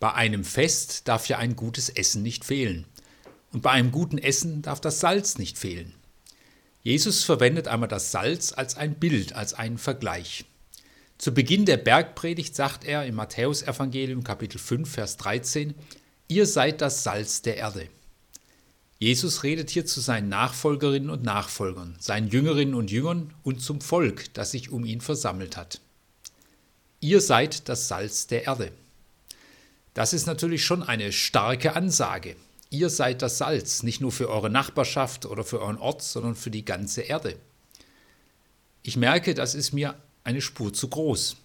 Bei einem Fest darf ja ein gutes Essen nicht fehlen. Und bei einem guten Essen darf das Salz nicht fehlen. Jesus verwendet einmal das Salz als ein Bild, als einen Vergleich. Zu Beginn der Bergpredigt sagt er im Matthäusevangelium Kapitel 5 Vers 13: Ihr seid das Salz der Erde. Jesus redet hier zu seinen Nachfolgerinnen und Nachfolgern, seinen Jüngerinnen und Jüngern und zum Volk, das sich um ihn versammelt hat. Ihr seid das Salz der Erde. Das ist natürlich schon eine starke Ansage. Ihr seid das Salz, nicht nur für eure Nachbarschaft oder für euren Ort, sondern für die ganze Erde. Ich merke, das ist mir eine Spur zu groß.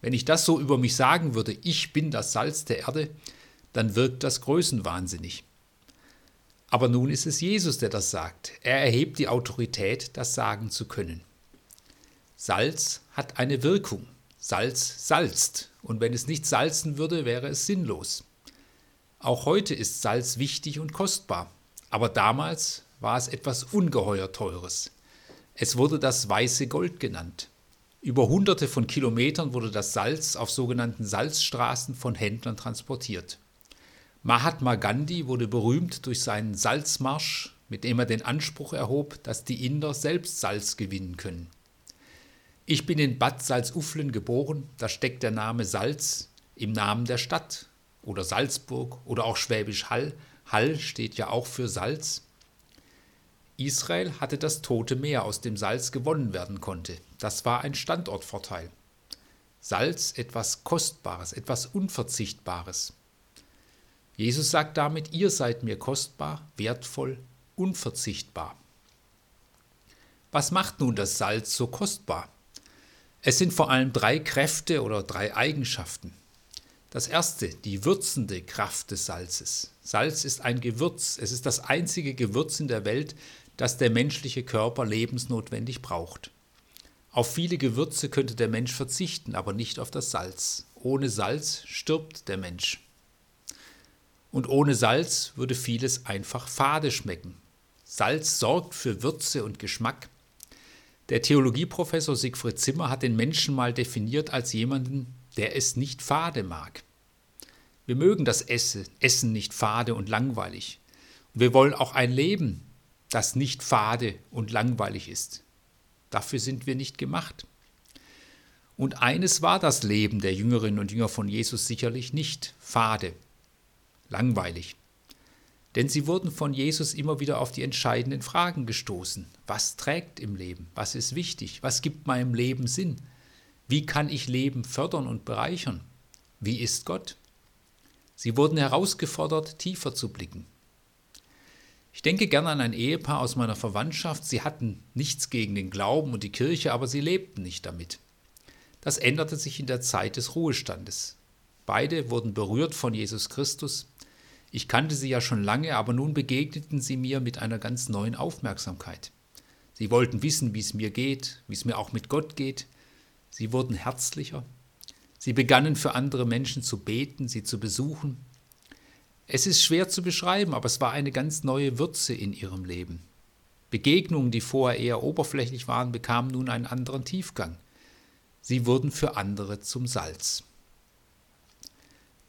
Wenn ich das so über mich sagen würde, ich bin das Salz der Erde, dann wirkt das größenwahnsinnig. Aber nun ist es Jesus, der das sagt. Er erhebt die Autorität, das sagen zu können. Salz hat eine Wirkung. Salz salzt. Und wenn es nicht salzen würde, wäre es sinnlos. Auch heute ist Salz wichtig und kostbar, aber damals war es etwas ungeheuer Teures. Es wurde das weiße Gold genannt. Über hunderte von Kilometern wurde das Salz auf sogenannten Salzstraßen von Händlern transportiert. Mahatma Gandhi wurde berühmt durch seinen Salzmarsch, mit dem er den Anspruch erhob, dass die Inder selbst Salz gewinnen können. Ich bin in Bad Salzuflen geboren, da steckt der Name Salz im Namen der Stadt oder Salzburg oder auch Schwäbisch Hall. Hall steht ja auch für Salz. Israel hatte das Tote Meer, aus dem Salz gewonnen werden konnte. Das war ein Standortvorteil. Salz etwas Kostbares, etwas Unverzichtbares. Jesus sagt damit, ihr seid mir kostbar, wertvoll, unverzichtbar. Was macht nun das Salz so kostbar? Es sind vor allem drei Kräfte oder drei Eigenschaften. Das erste, die würzende Kraft des Salzes. Salz ist ein Gewürz. Es ist das einzige Gewürz in der Welt, das der menschliche Körper lebensnotwendig braucht. Auf viele Gewürze könnte der Mensch verzichten, aber nicht auf das Salz. Ohne Salz stirbt der Mensch. Und ohne Salz würde vieles einfach fade schmecken. Salz sorgt für Würze und Geschmack. Der Theologieprofessor Siegfried Zimmer hat den Menschen mal definiert als jemanden, der es nicht fade mag. Wir mögen das Essen nicht fade und langweilig. Und wir wollen auch ein Leben, das nicht fade und langweilig ist. Dafür sind wir nicht gemacht. Und eines war das Leben der Jüngerinnen und Jünger von Jesus sicherlich nicht fade, langweilig. Denn sie wurden von Jesus immer wieder auf die entscheidenden Fragen gestoßen. Was trägt im Leben? Was ist wichtig? Was gibt meinem Leben Sinn? Wie kann ich Leben fördern und bereichern? Wie ist Gott? Sie wurden herausgefordert, tiefer zu blicken. Ich denke gerne an ein Ehepaar aus meiner Verwandtschaft. Sie hatten nichts gegen den Glauben und die Kirche, aber sie lebten nicht damit. Das änderte sich in der Zeit des Ruhestandes. Beide wurden berührt von Jesus Christus, ich kannte sie ja schon lange, aber nun begegneten sie mir mit einer ganz neuen Aufmerksamkeit. Sie wollten wissen, wie es mir geht, wie es mir auch mit Gott geht. Sie wurden herzlicher. Sie begannen für andere Menschen zu beten, sie zu besuchen. Es ist schwer zu beschreiben, aber es war eine ganz neue Würze in ihrem Leben. Begegnungen, die vorher eher oberflächlich waren, bekamen nun einen anderen Tiefgang. Sie wurden für andere zum Salz.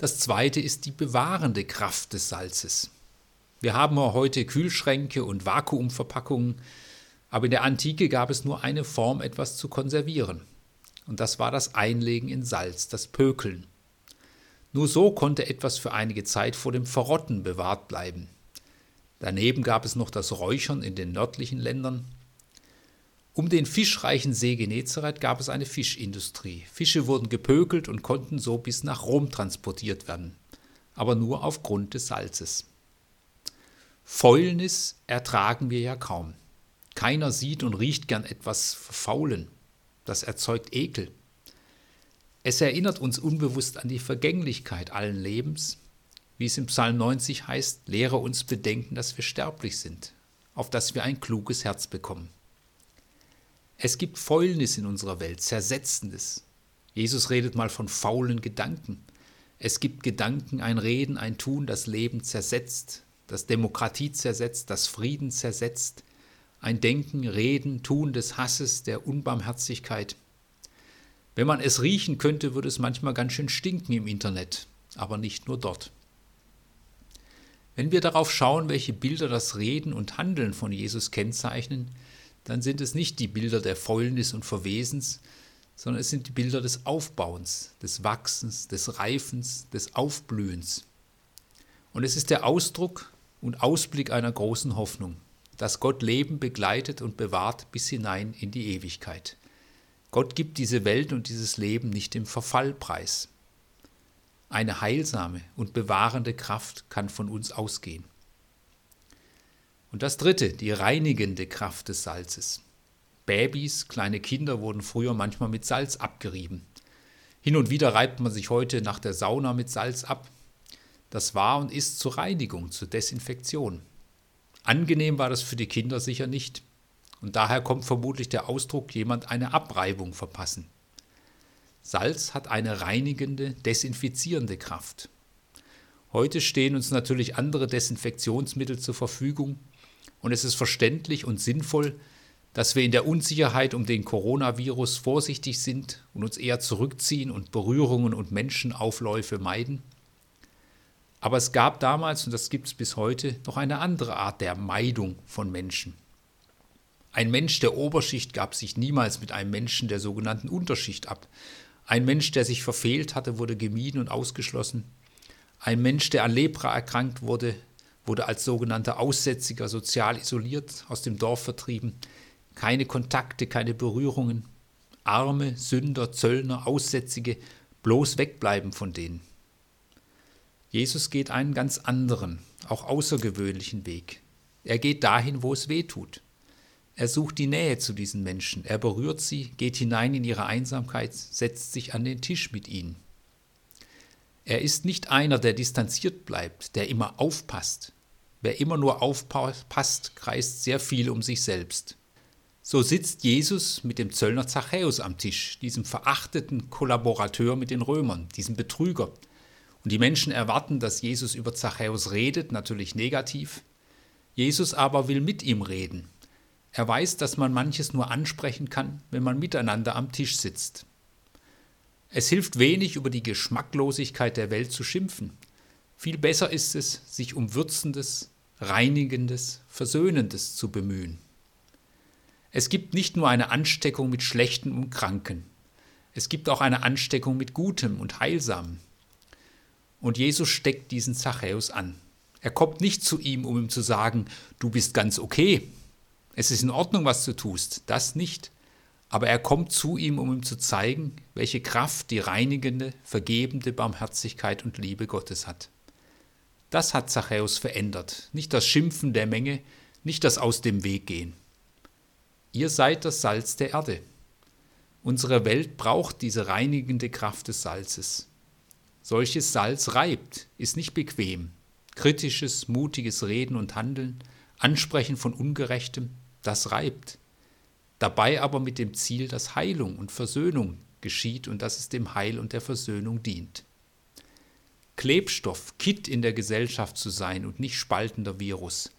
Das zweite ist die bewahrende Kraft des Salzes. Wir haben heute Kühlschränke und Vakuumverpackungen, aber in der Antike gab es nur eine Form, etwas zu konservieren. Und das war das Einlegen in Salz, das Pökeln. Nur so konnte etwas für einige Zeit vor dem Verrotten bewahrt bleiben. Daneben gab es noch das Räuchern in den nördlichen Ländern, um den fischreichen See Genezareth gab es eine Fischindustrie. Fische wurden gepökelt und konnten so bis nach Rom transportiert werden, aber nur aufgrund des Salzes. Fäulnis ertragen wir ja kaum. Keiner sieht und riecht gern etwas verfaulen. Das erzeugt Ekel. Es erinnert uns unbewusst an die Vergänglichkeit allen Lebens, wie es im Psalm 90 heißt, lehre uns bedenken, dass wir sterblich sind, auf dass wir ein kluges Herz bekommen. Es gibt Fäulnis in unserer Welt, Zersetzendes. Jesus redet mal von faulen Gedanken. Es gibt Gedanken, ein Reden, ein Tun, das Leben zersetzt, das Demokratie zersetzt, das Frieden zersetzt, ein Denken, Reden, Tun des Hasses, der Unbarmherzigkeit. Wenn man es riechen könnte, würde es manchmal ganz schön stinken im Internet. aber nicht nur dort. Wenn wir darauf schauen, welche Bilder das Reden und Handeln von Jesus kennzeichnen, dann sind es nicht die Bilder der Fäulnis und Verwesens, sondern es sind die Bilder des Aufbauens, des Wachsens, des Reifens, des Aufblühens. Und es ist der Ausdruck und Ausblick einer großen Hoffnung, dass Gott Leben begleitet und bewahrt bis hinein in die Ewigkeit. Gott gibt diese Welt und dieses Leben nicht im Verfall preis. Eine heilsame und bewahrende Kraft kann von uns ausgehen. Und das Dritte, die reinigende Kraft des Salzes. Babys, kleine Kinder wurden früher manchmal mit Salz abgerieben. Hin und wieder reibt man sich heute nach der Sauna mit Salz ab. Das war und ist zur Reinigung, zur Desinfektion. Angenehm war das für die Kinder sicher nicht. Und daher kommt vermutlich der Ausdruck jemand eine Abreibung verpassen. Salz hat eine reinigende, desinfizierende Kraft. Heute stehen uns natürlich andere Desinfektionsmittel zur Verfügung und es ist verständlich und sinnvoll, dass wir in der Unsicherheit um den Coronavirus vorsichtig sind und uns eher zurückziehen und Berührungen und Menschenaufläufe meiden. Aber es gab damals, und das gibt es bis heute, noch eine andere Art der Meidung von Menschen. Ein Mensch der Oberschicht gab sich niemals mit einem Menschen der sogenannten Unterschicht ab. Ein Mensch, der sich verfehlt hatte, wurde gemieden und ausgeschlossen. Ein Mensch, der an Lepra erkrankt wurde, wurde als sogenannter Aussätziger sozial isoliert, aus dem Dorf vertrieben. Keine Kontakte, keine Berührungen. Arme, Sünder, Zöllner, Aussätzige, bloß wegbleiben von denen. Jesus geht einen ganz anderen, auch außergewöhnlichen Weg. Er geht dahin, wo es weh tut. Er sucht die Nähe zu diesen Menschen, er berührt sie, geht hinein in ihre Einsamkeit, setzt sich an den Tisch mit ihnen. Er ist nicht einer, der distanziert bleibt, der immer aufpasst. Wer immer nur aufpasst, kreist sehr viel um sich selbst. So sitzt Jesus mit dem Zöllner Zachäus am Tisch, diesem verachteten Kollaborateur mit den Römern, diesem Betrüger. Und die Menschen erwarten, dass Jesus über Zachäus redet, natürlich negativ. Jesus aber will mit ihm reden. Er weiß, dass man manches nur ansprechen kann, wenn man miteinander am Tisch sitzt. Es hilft wenig, über die Geschmacklosigkeit der Welt zu schimpfen. Viel besser ist es, sich um Würzendes, Reinigendes, Versöhnendes zu bemühen. Es gibt nicht nur eine Ansteckung mit Schlechten und Kranken, es gibt auch eine Ansteckung mit Gutem und Heilsamem. Und Jesus steckt diesen Zachäus an. Er kommt nicht zu ihm, um ihm zu sagen, du bist ganz okay, es ist in Ordnung, was du tust, das nicht. Aber er kommt zu ihm, um ihm zu zeigen, welche Kraft die reinigende, vergebende Barmherzigkeit und Liebe Gottes hat. Das hat Zachäus verändert, nicht das Schimpfen der Menge, nicht das Aus dem Weg gehen. Ihr seid das Salz der Erde. Unsere Welt braucht diese reinigende Kraft des Salzes. Solches Salz reibt, ist nicht bequem. Kritisches, mutiges Reden und Handeln, Ansprechen von Ungerechtem, das reibt. Dabei aber mit dem Ziel, dass Heilung und Versöhnung geschieht und dass es dem Heil und der Versöhnung dient. Klebstoff, Kitt in der Gesellschaft zu sein und nicht spaltender Virus.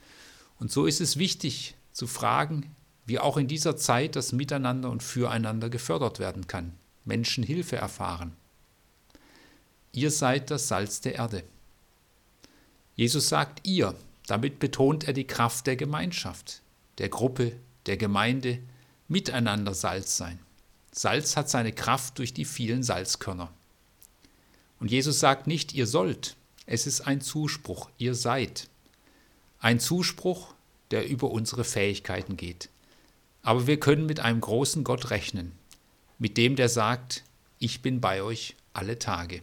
Und so ist es wichtig zu fragen, wie auch in dieser Zeit das Miteinander und Füreinander gefördert werden kann, Menschen Hilfe erfahren. Ihr seid das Salz der Erde. Jesus sagt ihr, damit betont er die Kraft der Gemeinschaft, der Gruppe, der Gemeinde, miteinander Salz sein. Salz hat seine Kraft durch die vielen Salzkörner. Und Jesus sagt nicht, ihr sollt, es ist ein Zuspruch, ihr seid. Ein Zuspruch, der über unsere Fähigkeiten geht. Aber wir können mit einem großen Gott rechnen, mit dem, der sagt, ich bin bei euch alle Tage.